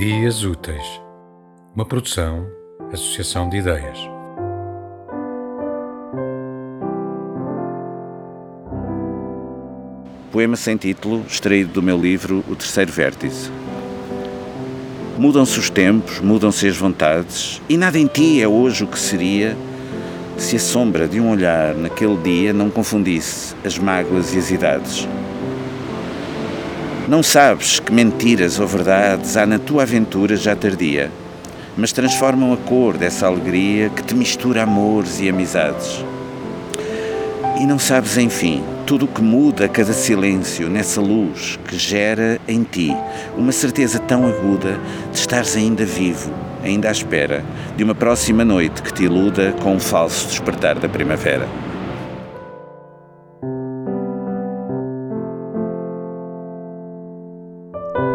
Dias Úteis, uma produção, associação de ideias. Poema sem título, extraído do meu livro O Terceiro Vértice. Mudam-se os tempos, mudam-se as vontades, e nada em ti é hoje o que seria se a sombra de um olhar naquele dia não confundisse as mágoas e as idades. Não sabes que mentiras ou verdades há na tua aventura já tardia, mas transformam a cor dessa alegria que te mistura amores e amizades. E não sabes, enfim, tudo o que muda cada silêncio nessa luz que gera em ti uma certeza tão aguda de estares ainda vivo, ainda à espera de uma próxima noite que te iluda com um falso despertar da primavera.